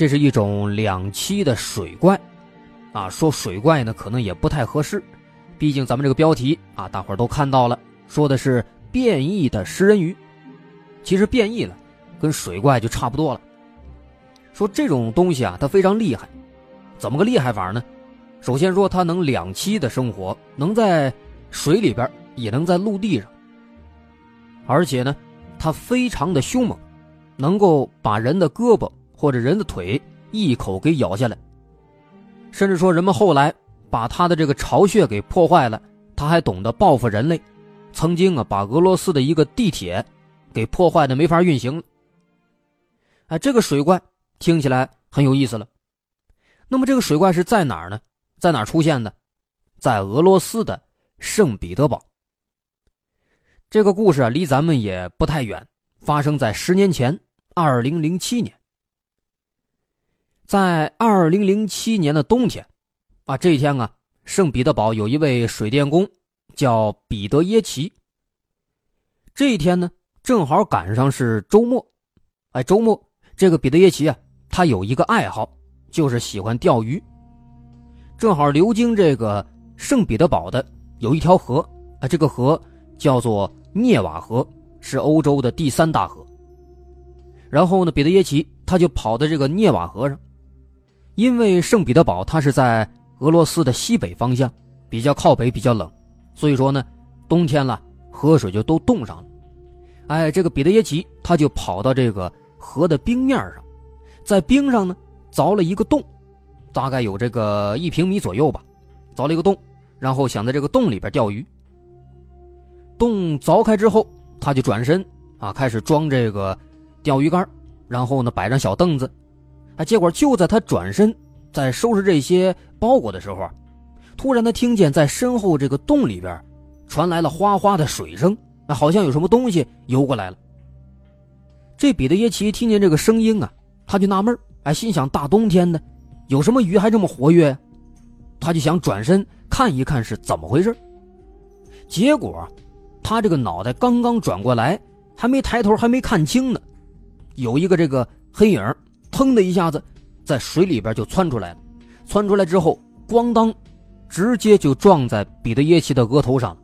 这是一种两栖的水怪，啊，说水怪呢可能也不太合适，毕竟咱们这个标题啊，大伙儿都看到了，说的是变异的食人鱼，其实变异了，跟水怪就差不多了。说这种东西啊，它非常厉害，怎么个厉害法呢？首先说它能两栖的生活，能在水里边，也能在陆地上，而且呢，它非常的凶猛。能够把人的胳膊或者人的腿一口给咬下来，甚至说人们后来把他的这个巢穴给破坏了，他还懂得报复人类，曾经啊把俄罗斯的一个地铁给破坏的没法运行了。哎，这个水怪听起来很有意思了。那么这个水怪是在哪儿呢？在哪儿出现的？在俄罗斯的圣彼得堡。这个故事啊离咱们也不太远，发生在十年前。二零零七年，在二零零七年的冬天，啊，这一天啊，圣彼得堡有一位水电工叫彼得耶奇。这一天呢，正好赶上是周末，哎，周末这个彼得耶奇啊，他有一个爱好，就是喜欢钓鱼。正好流经这个圣彼得堡的有一条河，啊，这个河叫做涅瓦河，是欧洲的第三大河。然后呢，彼得耶奇他就跑到这个涅瓦河上，因为圣彼得堡它是在俄罗斯的西北方向，比较靠北，比较冷，所以说呢，冬天了河水就都冻上了，哎，这个彼得耶奇他就跑到这个河的冰面上，在冰上呢凿了一个洞，大概有这个一平米左右吧，凿了一个洞，然后想在这个洞里边钓鱼。洞凿开之后，他就转身啊，开始装这个钓鱼竿，然后呢摆上小凳子，哎，结果就在他转身在收拾这些包裹的时候，突然他听见在身后这个洞里边传来了哗哗的水声。那好像有什么东西游过来了。这彼得耶奇听见这个声音啊，他就纳闷哎，心想大冬天的，有什么鱼还这么活跃？他就想转身看一看是怎么回事。结果，他这个脑袋刚刚转过来，还没抬头，还没看清呢，有一个这个黑影，砰的一下子在水里边就窜出来了。窜出来之后，咣当，直接就撞在彼得耶奇的额头上。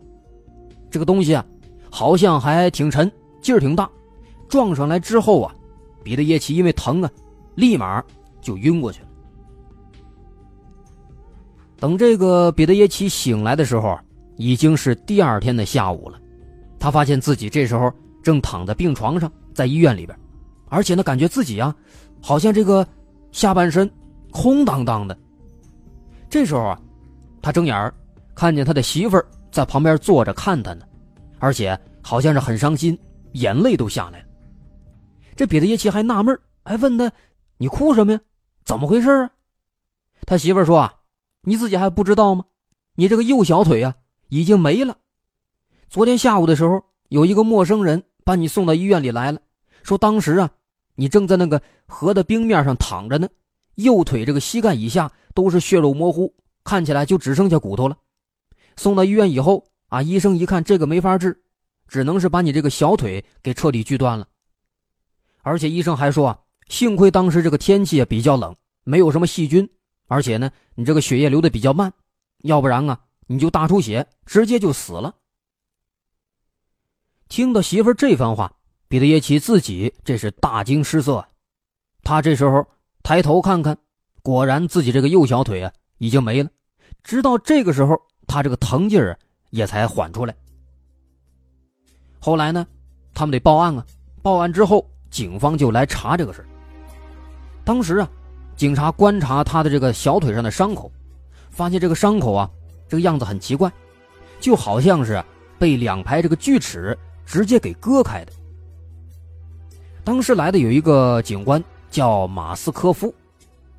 这个东西啊。好像还挺沉，劲儿挺大，撞上来之后啊，彼得耶奇因为疼啊，立马就晕过去了。等这个彼得耶奇醒来的时候，已经是第二天的下午了。他发现自己这时候正躺在病床上，在医院里边，而且呢，感觉自己啊，好像这个下半身空荡荡的。这时候啊，他睁眼看见他的媳妇儿在旁边坐着看他呢。而且好像是很伤心，眼泪都下来了。这彼得耶奇还纳闷还问他：“你哭什么呀？怎么回事啊？”他媳妇说：“啊，你自己还不知道吗？你这个右小腿啊已经没了。昨天下午的时候，有一个陌生人把你送到医院里来了，说当时啊，你正在那个河的冰面上躺着呢，右腿这个膝盖以下都是血肉模糊，看起来就只剩下骨头了。送到医院以后。”啊！医生一看这个没法治，只能是把你这个小腿给彻底锯断了。而且医生还说，幸亏当时这个天气也比较冷，没有什么细菌，而且呢，你这个血液流的比较慢，要不然啊，你就大出血，直接就死了。听到媳妇这番话，彼得耶奇自己这是大惊失色。他这时候抬头看看，果然自己这个右小腿啊已经没了。直到这个时候，他这个疼劲儿。也才缓出来。后来呢，他们得报案啊。报案之后，警方就来查这个事当时啊，警察观察他的这个小腿上的伤口，发现这个伤口啊，这个样子很奇怪，就好像是被两排这个锯齿直接给割开的。当时来的有一个警官叫马斯科夫，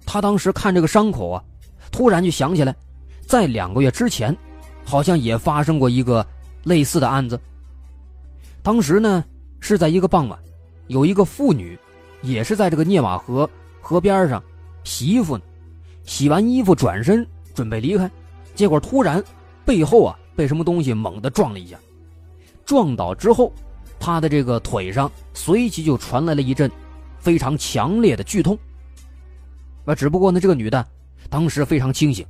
他当时看这个伤口啊，突然就想起来，在两个月之前。好像也发生过一个类似的案子。当时呢是在一个傍晚，有一个妇女，也是在这个涅瓦河河边上洗衣服呢。洗完衣服转身准备离开，结果突然背后啊被什么东西猛地撞了一下，撞倒之后，他的这个腿上随即就传来了一阵非常强烈的剧痛。啊，只不过呢这个女的当时非常清醒，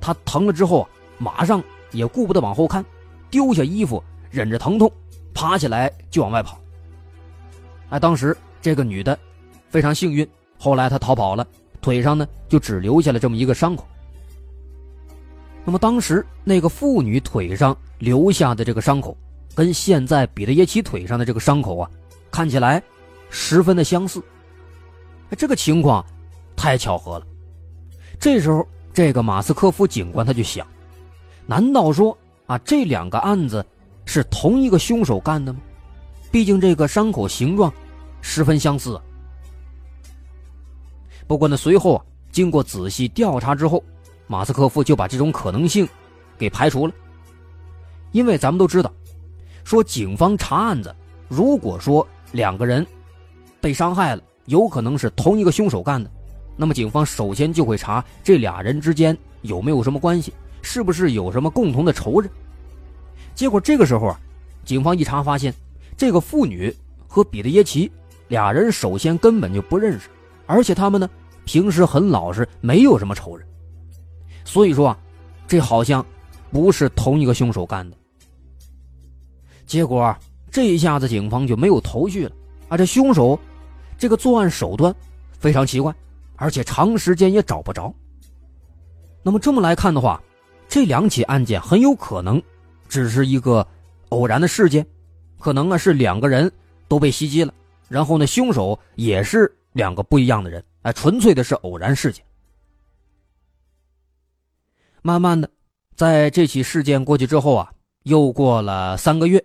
她疼了之后马上。也顾不得往后看，丢下衣服，忍着疼痛，爬起来就往外跑。哎，当时这个女的非常幸运，后来她逃跑了，腿上呢就只留下了这么一个伤口。那么当时那个妇女腿上留下的这个伤口，跟现在彼得耶奇腿上的这个伤口啊，看起来十分的相似。这个情况太巧合了。这时候，这个马斯科夫警官他就想。难道说啊，这两个案子是同一个凶手干的吗？毕竟这个伤口形状十分相似。不过呢，随后啊，经过仔细调查之后，马斯科夫就把这种可能性给排除了。因为咱们都知道，说警方查案子，如果说两个人被伤害了，有可能是同一个凶手干的，那么警方首先就会查这俩人之间有没有什么关系。是不是有什么共同的仇人？结果这个时候啊，警方一查发现，这个妇女和彼得耶奇俩人首先根本就不认识，而且他们呢平时很老实，没有什么仇人。所以说啊，这好像不是同一个凶手干的。结果这一下子警方就没有头绪了啊！这凶手这个作案手段非常奇怪，而且长时间也找不着。那么这么来看的话，这两起案件很有可能只是一个偶然的事件，可能啊是两个人都被袭击了，然后呢，凶手也是两个不一样的人，哎，纯粹的是偶然事件。慢慢的，在这起事件过去之后啊，又过了三个月，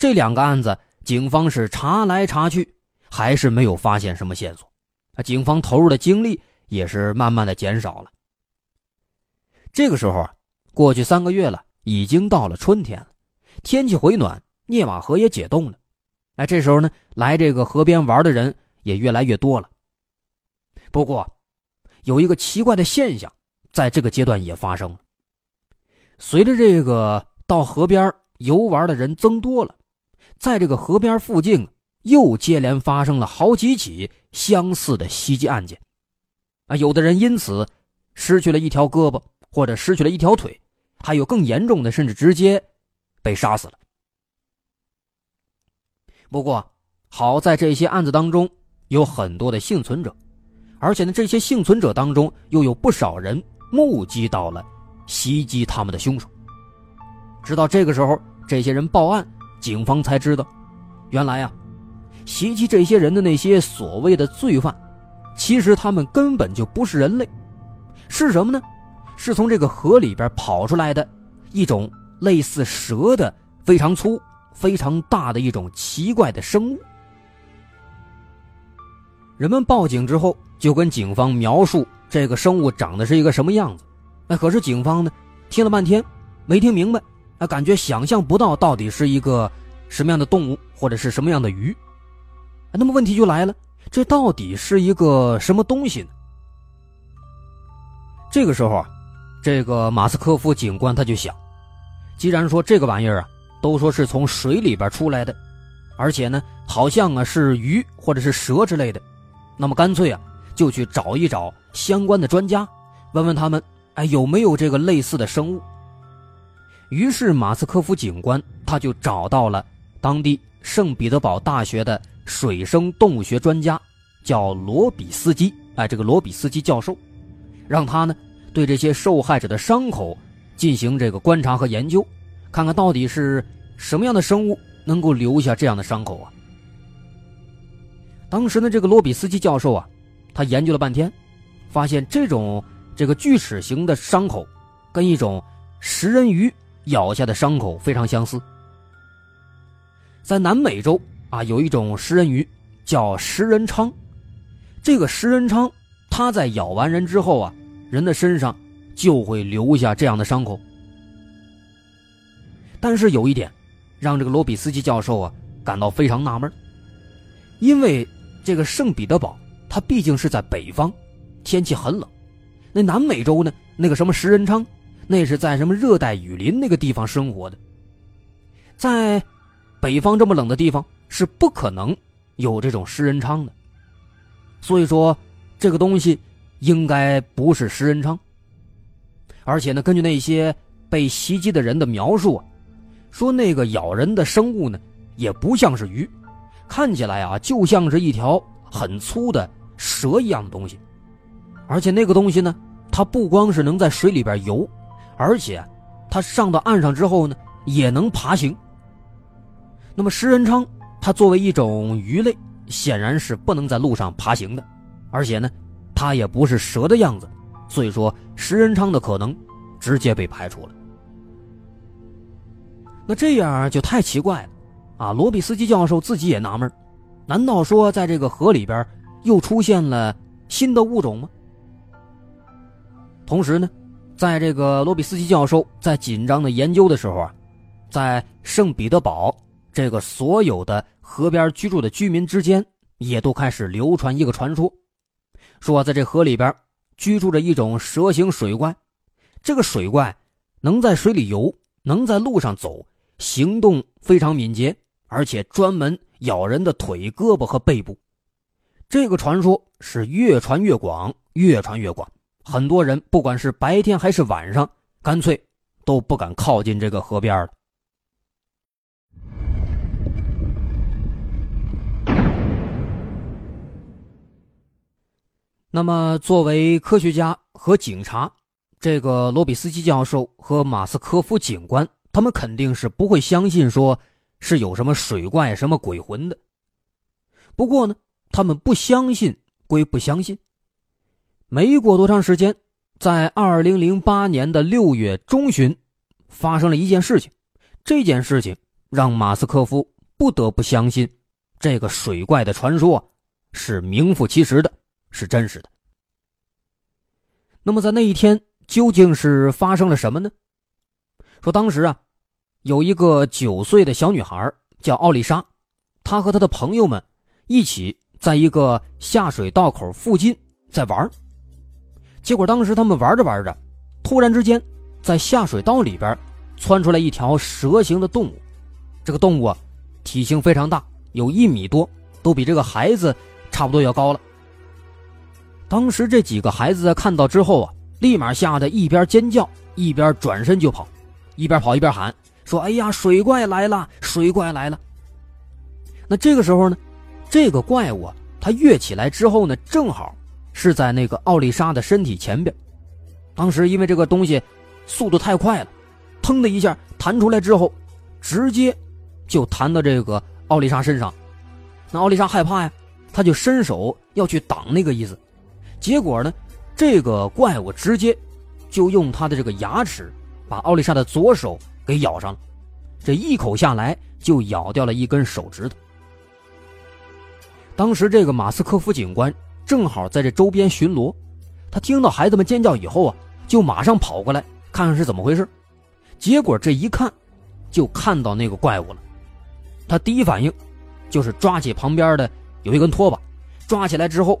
这两个案子警方是查来查去，还是没有发现什么线索，啊，警方投入的精力也是慢慢的减少了。这个时候啊，过去三个月了，已经到了春天了，天气回暖，涅瓦河也解冻了。哎，这时候呢，来这个河边玩的人也越来越多了。不过，有一个奇怪的现象，在这个阶段也发生了。随着这个到河边游玩的人增多了，在这个河边附近又接连发生了好几起相似的袭击案件。啊，有的人因此失去了一条胳膊。或者失去了一条腿，还有更严重的，甚至直接被杀死了。不过，好在这些案子当中有很多的幸存者，而且呢，这些幸存者当中又有不少人目击到了袭击他们的凶手。直到这个时候，这些人报案，警方才知道，原来啊，袭击这些人的那些所谓的罪犯，其实他们根本就不是人类，是什么呢？是从这个河里边跑出来的，一种类似蛇的、非常粗、非常大的一种奇怪的生物。人们报警之后，就跟警方描述这个生物长得是一个什么样子。哎，可是警方呢，听了半天没听明白，啊，感觉想象不到到底是一个什么样的动物或者是什么样的鱼。那么问题就来了，这到底是一个什么东西呢？这个时候啊。这个马斯科夫警官他就想，既然说这个玩意儿啊，都说是从水里边出来的，而且呢，好像啊是鱼或者是蛇之类的，那么干脆啊，就去找一找相关的专家，问问他们，哎，有没有这个类似的生物。于是马斯科夫警官他就找到了当地圣彼得堡大学的水生动物学专家，叫罗比斯基，哎，这个罗比斯基教授，让他呢。对这些受害者的伤口进行这个观察和研究，看看到底是什么样的生物能够留下这样的伤口啊？当时呢，这个罗比斯基教授啊，他研究了半天，发现这种这个锯齿形的伤口，跟一种食人鱼咬下的伤口非常相似。在南美洲啊，有一种食人鱼叫食人鲳，这个食人鲳，它在咬完人之后啊。人的身上就会留下这样的伤口，但是有一点，让这个罗比斯基教授啊感到非常纳闷，因为这个圣彼得堡它毕竟是在北方，天气很冷，那南美洲呢，那个什么食人鲳，那是在什么热带雨林那个地方生活的，在北方这么冷的地方是不可能有这种食人鲳的，所以说这个东西。应该不是食人鲳，而且呢，根据那些被袭击的人的描述啊，说那个咬人的生物呢，也不像是鱼，看起来啊，就像是一条很粗的蛇一样的东西，而且那个东西呢，它不光是能在水里边游，而且它上到岸上之后呢，也能爬行。那么食人鲳，它作为一种鱼类，显然是不能在路上爬行的，而且呢。它也不是蛇的样子，所以说食人鲳的可能直接被排除了。那这样就太奇怪了，啊！罗比斯基教授自己也纳闷，难道说在这个河里边又出现了新的物种吗？同时呢，在这个罗比斯基教授在紧张的研究的时候啊，在圣彼得堡这个所有的河边居住的居民之间，也都开始流传一个传说。说，在这河里边居住着一种蛇形水怪，这个水怪能在水里游，能在路上走，行动非常敏捷，而且专门咬人的腿、胳膊和背部。这个传说是越传越广，越传越广，很多人不管是白天还是晚上，干脆都不敢靠近这个河边了。那么，作为科学家和警察，这个罗比斯基教授和马斯科夫警官，他们肯定是不会相信说是有什么水怪、什么鬼魂的。不过呢，他们不相信归不相信。没过多长时间，在二零零八年的六月中旬，发生了一件事情。这件事情让马斯科夫不得不相信，这个水怪的传说是名副其实的，是真实的。那么在那一天，究竟是发生了什么呢？说当时啊，有一个九岁的小女孩叫奥丽莎，她和她的朋友们一起在一个下水道口附近在玩。结果当时他们玩着玩着，突然之间，在下水道里边。窜出来一条蛇形的动物，这个动物啊，体型非常大，有一米多，都比这个孩子差不多要高了。当时这几个孩子在看到之后啊，立马吓得一边尖叫一边转身就跑，一边跑一边喊说：“哎呀，水怪来了，水怪来了！”那这个时候呢，这个怪物啊，它跃起来之后呢，正好是在那个奥丽莎的身体前边。当时因为这个东西速度太快了。腾的一下弹出来之后，直接就弹到这个奥丽莎身上。那奥丽莎害怕呀，他就伸手要去挡那个意思。结果呢，这个怪物直接就用他的这个牙齿把奥丽莎的左手给咬上了。这一口下来就咬掉了一根手指头。当时这个马斯科夫警官正好在这周边巡逻，他听到孩子们尖叫以后啊，就马上跑过来看看是怎么回事。结果这一看，就看到那个怪物了。他第一反应就是抓起旁边的有一根拖把，抓起来之后，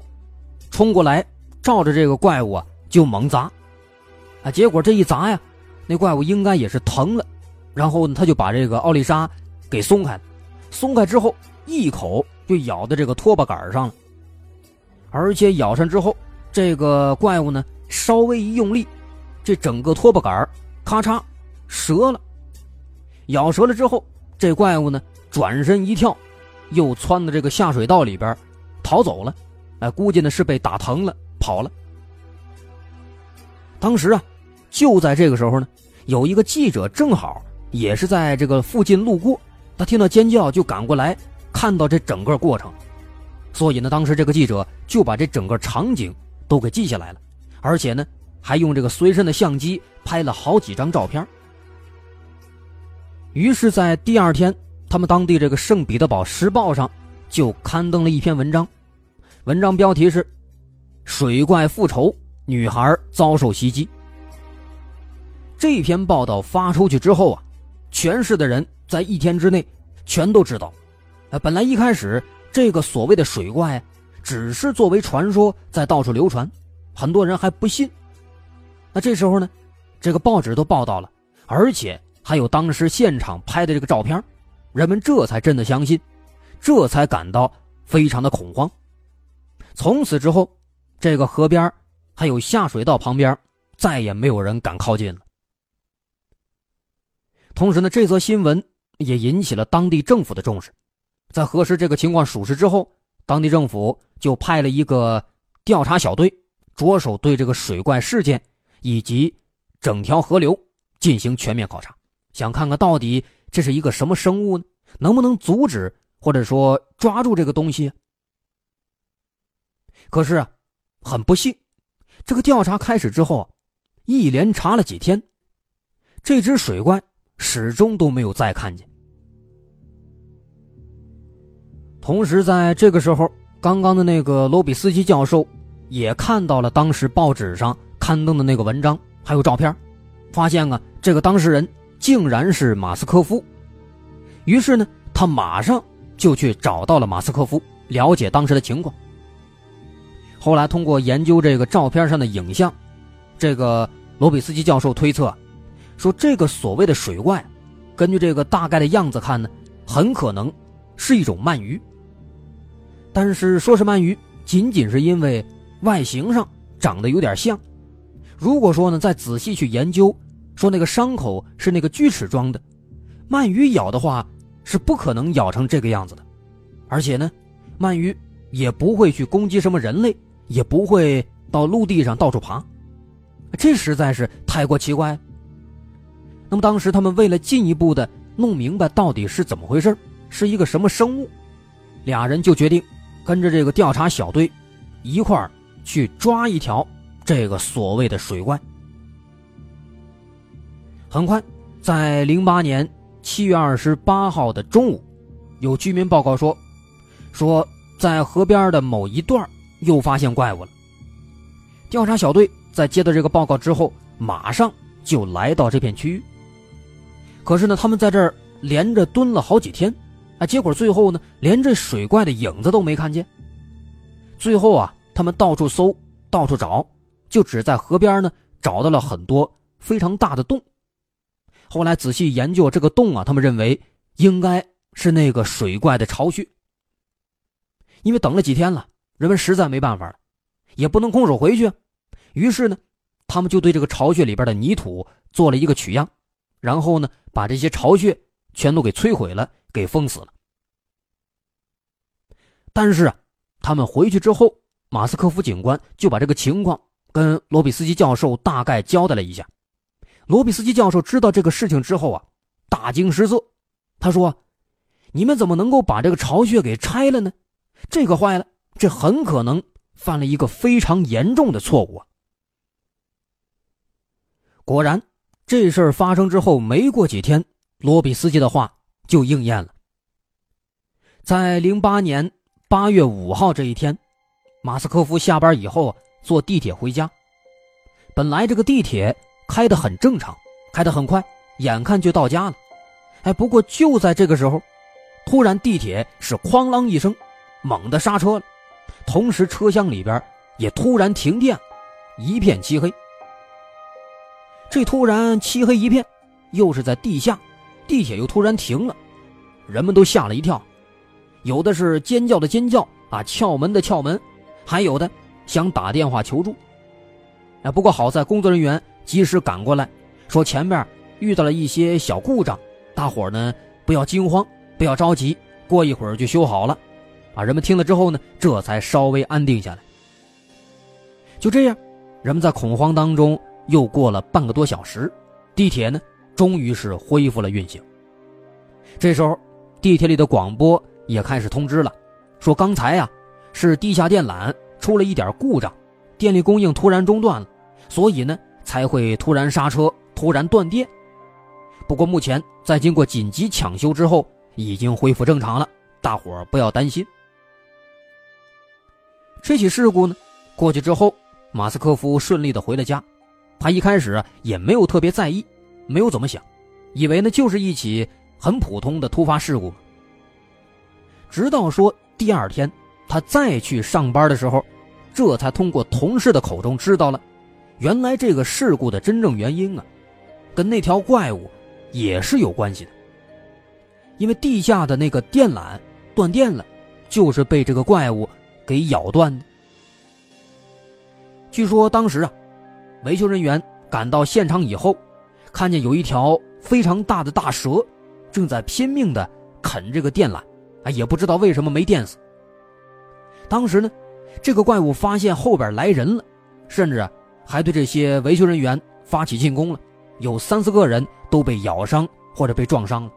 冲过来照着这个怪物啊就猛砸。啊，结果这一砸呀，那怪物应该也是疼了，然后他就把这个奥丽莎给松开。松开之后，一口就咬在这个拖把杆上了。而且咬上之后，这个怪物呢稍微一用力，这整个拖把杆咔嚓。折了，咬折了之后，这怪物呢转身一跳，又窜到这个下水道里边，逃走了。哎，估计呢是被打疼了，跑了。当时啊，就在这个时候呢，有一个记者正好也是在这个附近路过，他听到尖叫就赶过来，看到这整个过程，所以呢，当时这个记者就把这整个场景都给记下来了，而且呢，还用这个随身的相机拍了好几张照片。于是，在第二天，他们当地这个《圣彼得堡时报》上就刊登了一篇文章，文章标题是“水怪复仇，女孩遭受袭击”。这篇报道发出去之后啊，全市的人在一天之内全都知道。啊，本来一开始这个所谓的水怪只是作为传说在到处流传，很多人还不信。那这时候呢，这个报纸都报道了，而且。还有当时现场拍的这个照片，人们这才真的相信，这才感到非常的恐慌。从此之后，这个河边还有下水道旁边再也没有人敢靠近了。同时呢，这则新闻也引起了当地政府的重视，在核实这个情况属实之后，当地政府就派了一个调查小队，着手对这个水怪事件以及整条河流进行全面考察。想看看到底这是一个什么生物呢？能不能阻止或者说抓住这个东西？可是啊，很不幸，这个调查开始之后啊，一连查了几天，这只水怪始终都没有再看见。同时，在这个时候，刚刚的那个罗比斯基教授也看到了当时报纸上刊登的那个文章还有照片，发现啊，这个当事人。竟然是马斯科夫，于是呢，他马上就去找到了马斯科夫，了解当时的情况。后来通过研究这个照片上的影像，这个罗比斯基教授推测，说这个所谓的水怪，根据这个大概的样子看呢，很可能是一种鳗鱼。但是说是鳗鱼，仅仅是因为外形上长得有点像。如果说呢，再仔细去研究。说那个伤口是那个锯齿状的，鳗鱼咬的话是不可能咬成这个样子的，而且呢，鳗鱼也不会去攻击什么人类，也不会到陆地上到处爬，这实在是太过奇怪。那么当时他们为了进一步的弄明白到底是怎么回事，是一个什么生物，俩人就决定跟着这个调查小队一块儿去抓一条这个所谓的水怪。很快，在零八年七月二十八号的中午，有居民报告说，说在河边的某一段又发现怪物了。调查小队在接到这个报告之后，马上就来到这片区域。可是呢，他们在这儿连着蹲了好几天，啊，结果最后呢，连这水怪的影子都没看见。最后啊，他们到处搜，到处找，就只在河边呢找到了很多非常大的洞。后来仔细研究这个洞啊，他们认为应该是那个水怪的巢穴。因为等了几天了，人们实在没办法了，也不能空手回去，于是呢，他们就对这个巢穴里边的泥土做了一个取样。然后呢，把这些巢穴全都给摧毁了，给封死了。但是啊，他们回去之后，马斯科夫警官就把这个情况跟罗比斯基教授大概交代了一下。罗比斯基教授知道这个事情之后啊，大惊失色。他说：“你们怎么能够把这个巢穴给拆了呢？这可坏了，这很可能犯了一个非常严重的错误啊！”果然。这事儿发生之后，没过几天，罗比斯基的话就应验了。在零八年八月五号这一天，马斯科夫下班以后坐地铁回家。本来这个地铁开得很正常，开得很快，眼看就到家了。哎，不过就在这个时候，突然地铁是哐啷一声，猛地刹车了，同时车厢里边也突然停电，一片漆黑。这突然漆黑一片，又是在地下，地铁又突然停了，人们都吓了一跳，有的是尖叫的尖叫啊，撬门的撬门，还有的想打电话求助。哎，不过好在工作人员及时赶过来，说前面遇到了一些小故障，大伙呢不要惊慌，不要着急，过一会儿就修好了。啊，人们听了之后呢，这才稍微安定下来。就这样，人们在恐慌当中。又过了半个多小时，地铁呢，终于是恢复了运行。这时候，地铁里的广播也开始通知了，说刚才呀，是地下电缆出了一点故障，电力供应突然中断了，所以呢，才会突然刹车，突然断电。不过目前在经过紧急抢修之后，已经恢复正常了，大伙儿不要担心。这起事故呢，过去之后，马斯科夫顺利的回了家。他一开始也没有特别在意，没有怎么想，以为呢就是一起很普通的突发事故。直到说第二天他再去上班的时候，这才通过同事的口中知道了，原来这个事故的真正原因啊，跟那条怪物也是有关系的。因为地下的那个电缆断电了，就是被这个怪物给咬断的。据说当时啊。维修人员赶到现场以后，看见有一条非常大的大蛇，正在拼命的啃这个电缆，啊，也不知道为什么没电死。当时呢，这个怪物发现后边来人了，甚至，还对这些维修人员发起进攻了，有三四个人都被咬伤或者被撞伤了。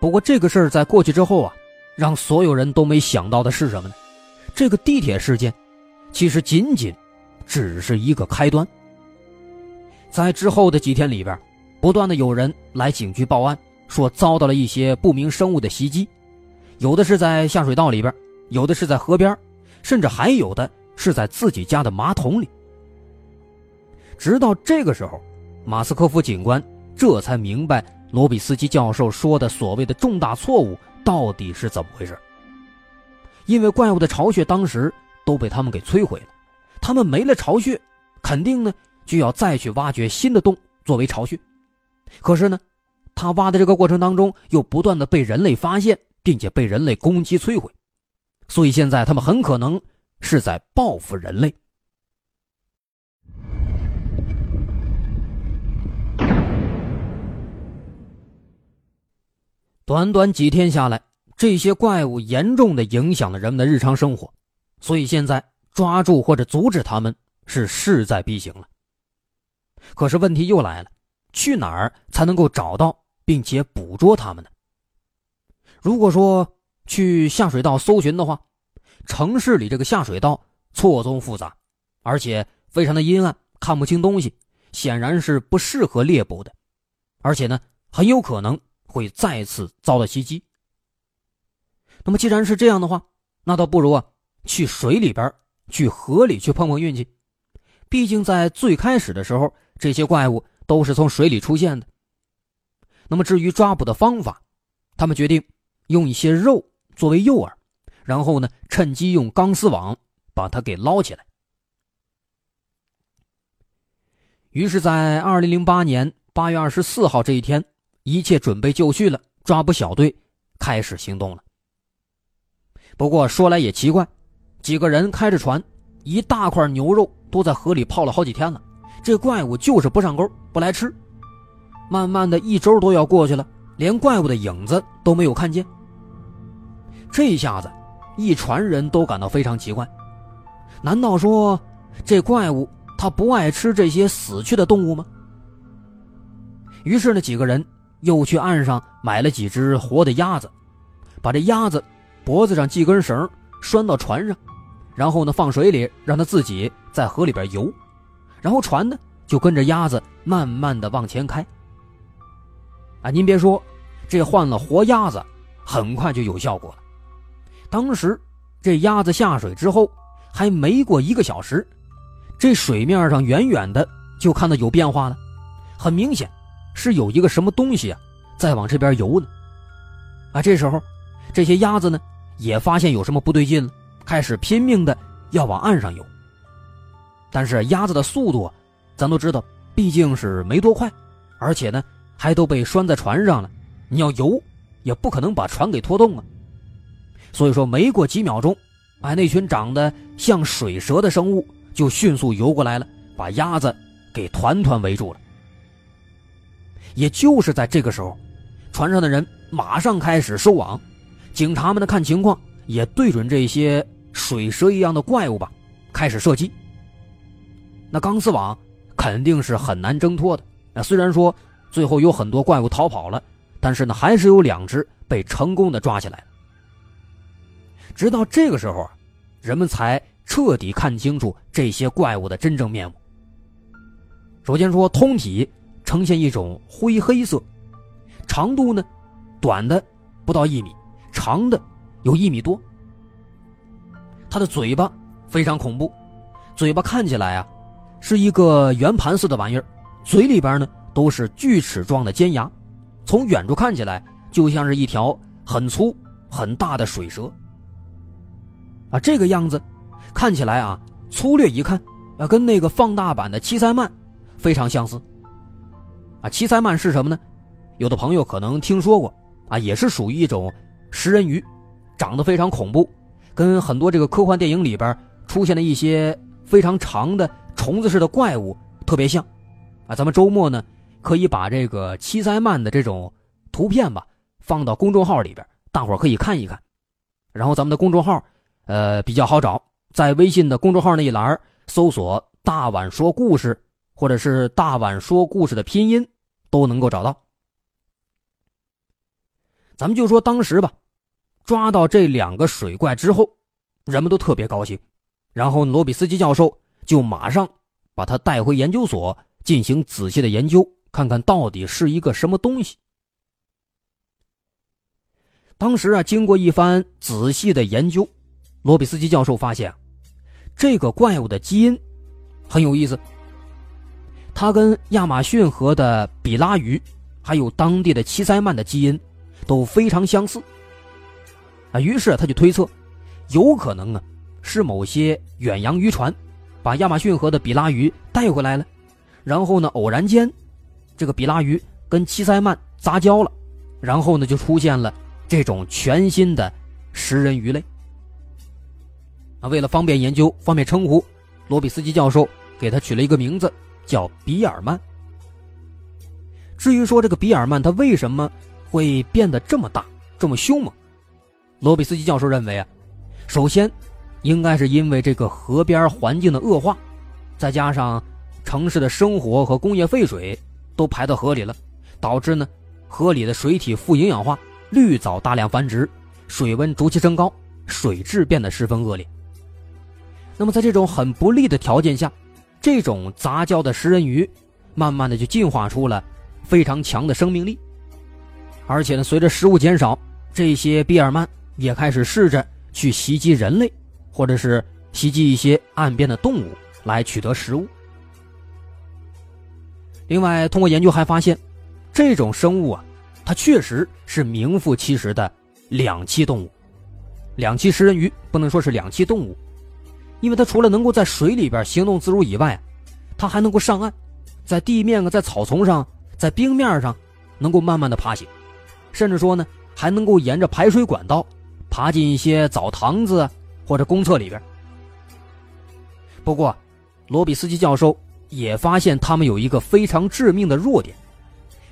不过这个事儿在过去之后啊，让所有人都没想到的是什么呢？这个地铁事件。其实仅仅只是一个开端。在之后的几天里边，不断的有人来警局报案，说遭到了一些不明生物的袭击，有的是在下水道里边，有的是在河边，甚至还有的是在自己家的马桶里。直到这个时候，马斯科夫警官这才明白罗比斯基教授说的所谓的重大错误到底是怎么回事。因为怪物的巢穴当时。都被他们给摧毁了，他们没了巢穴，肯定呢就要再去挖掘新的洞作为巢穴。可是呢，他挖的这个过程当中又不断的被人类发现，并且被人类攻击摧毁，所以现在他们很可能是在报复人类。短短几天下来，这些怪物严重的影响了人们的日常生活。所以现在抓住或者阻止他们是势在必行了。可是问题又来了，去哪儿才能够找到并且捕捉他们呢？如果说去下水道搜寻的话，城市里这个下水道错综复杂，而且非常的阴暗，看不清东西，显然是不适合猎捕的，而且呢，很有可能会再次遭到袭击。那么既然是这样的话，那倒不如啊，去水里边，去河里去碰碰运气。毕竟在最开始的时候，这些怪物都是从水里出现的。那么至于抓捕的方法，他们决定用一些肉作为诱饵，然后呢，趁机用钢丝网把它给捞起来。于是，在二零零八年八月二十四号这一天，一切准备就绪了，抓捕小队开始行动了。不过说来也奇怪，几个人开着船，一大块牛肉都在河里泡了好几天了，这怪物就是不上钩，不来吃。慢慢的一周都要过去了，连怪物的影子都没有看见。这一下子，一船人都感到非常奇怪，难道说这怪物它不爱吃这些死去的动物吗？于是呢，几个人又去岸上买了几只活的鸭子，把这鸭子脖子上系根绳，拴到船上，然后呢放水里，让它自己在河里边游，然后船呢就跟着鸭子慢慢的往前开。啊，您别说，这换了活鸭子，很快就有效果了。当时这鸭子下水之后，还没过一个小时，这水面上远远的就看到有变化了，很明显是有一个什么东西啊在往这边游呢。啊，这时候这些鸭子呢也发现有什么不对劲了，开始拼命的要往岸上游。但是鸭子的速度，咱都知道，毕竟是没多快，而且呢。还都被拴在船上了，你要游，也不可能把船给拖动啊。所以说，没过几秒钟，哎，那群长得像水蛇的生物就迅速游过来了，把鸭子给团团围住了。也就是在这个时候，船上的人马上开始收网，警察们的看情况，也对准这些水蛇一样的怪物吧，开始射击。那钢丝网肯定是很难挣脱的。那虽然说。最后有很多怪物逃跑了，但是呢，还是有两只被成功的抓起来了。直到这个时候，人们才彻底看清楚这些怪物的真正面目。首先说，通体呈现一种灰黑色，长度呢，短的不到一米，长的有一米多。它的嘴巴非常恐怖，嘴巴看起来啊，是一个圆盘似的玩意儿，嘴里边呢。都是锯齿状的尖牙，从远处看起来就像是一条很粗很大的水蛇。啊，这个样子看起来啊，粗略一看啊，跟那个放大版的七鳃鳗非常相似。啊，七鳃鳗是什么呢？有的朋友可能听说过啊，也是属于一种食人鱼，长得非常恐怖，跟很多这个科幻电影里边出现的一些非常长的虫子似的怪物特别像。啊，咱们周末呢。可以把这个七彩鳗的这种图片吧放到公众号里边，大伙可以看一看。然后咱们的公众号，呃，比较好找，在微信的公众号那一栏搜索“大碗说故事”或者是“大碗说故事”的拼音，都能够找到。咱们就说当时吧，抓到这两个水怪之后，人们都特别高兴，然后罗比斯基教授就马上把他带回研究所进行仔细的研究。看看到底是一个什么东西。当时啊，经过一番仔细的研究，罗比斯基教授发现，这个怪物的基因很有意思。它跟亚马逊河的比拉鱼，还有当地的七鳃鳗的基因都非常相似。啊，于是他就推测，有可能啊，是某些远洋渔船把亚马逊河的比拉鱼带回来了，然后呢，偶然间。这个比拉鱼跟七鳃鳗杂交了，然后呢，就出现了这种全新的食人鱼类。啊，为了方便研究、方便称呼，罗比斯基教授给他取了一个名字，叫比尔曼。至于说这个比尔曼它为什么会变得这么大、这么凶猛，罗比斯基教授认为啊，首先应该是因为这个河边环境的恶化，再加上城市的生活和工业废水。都排到河里了，导致呢，河里的水体富营养化，绿藻大量繁殖，水温逐级升高，水质变得十分恶劣。那么在这种很不利的条件下，这种杂交的食人鱼，慢慢的就进化出了非常强的生命力。而且呢，随着食物减少，这些比尔曼也开始试着去袭击人类，或者是袭击一些岸边的动物来取得食物。另外，通过研究还发现，这种生物啊，它确实是名副其实的两栖动物。两栖食人鱼不能说是两栖动物，因为它除了能够在水里边行动自如以外，它还能够上岸，在地面啊，在草丛上，在冰面上，能够慢慢的爬行，甚至说呢，还能够沿着排水管道爬进一些澡堂子或者公厕里边。不过，罗比斯基教授。也发现他们有一个非常致命的弱点，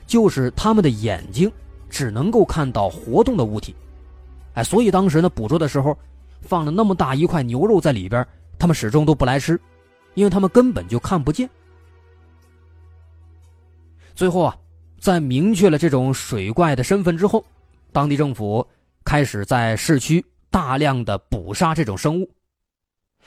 就是他们的眼睛只能够看到活动的物体，哎，所以当时呢捕捉的时候，放了那么大一块牛肉在里边，他们始终都不来吃，因为他们根本就看不见。最后啊，在明确了这种水怪的身份之后，当地政府开始在市区大量的捕杀这种生物，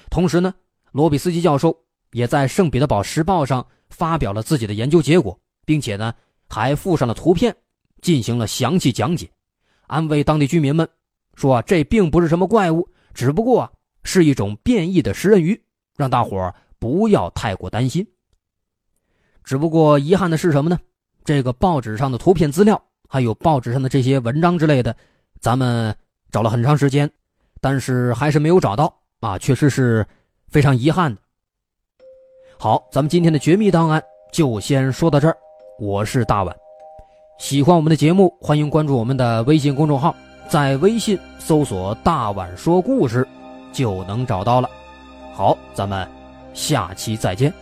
同时呢，罗比斯基教授。也在《圣彼得堡时报》上发表了自己的研究结果，并且呢，还附上了图片，进行了详细讲解，安慰当地居民们说啊：“这并不是什么怪物，只不过啊是一种变异的食人鱼，让大伙不要太过担心。”只不过遗憾的是什么呢？这个报纸上的图片资料，还有报纸上的这些文章之类的，咱们找了很长时间，但是还是没有找到啊，确实是非常遗憾的。好，咱们今天的绝密档案就先说到这儿。我是大碗，喜欢我们的节目，欢迎关注我们的微信公众号，在微信搜索“大碗说故事”就能找到了。好，咱们下期再见。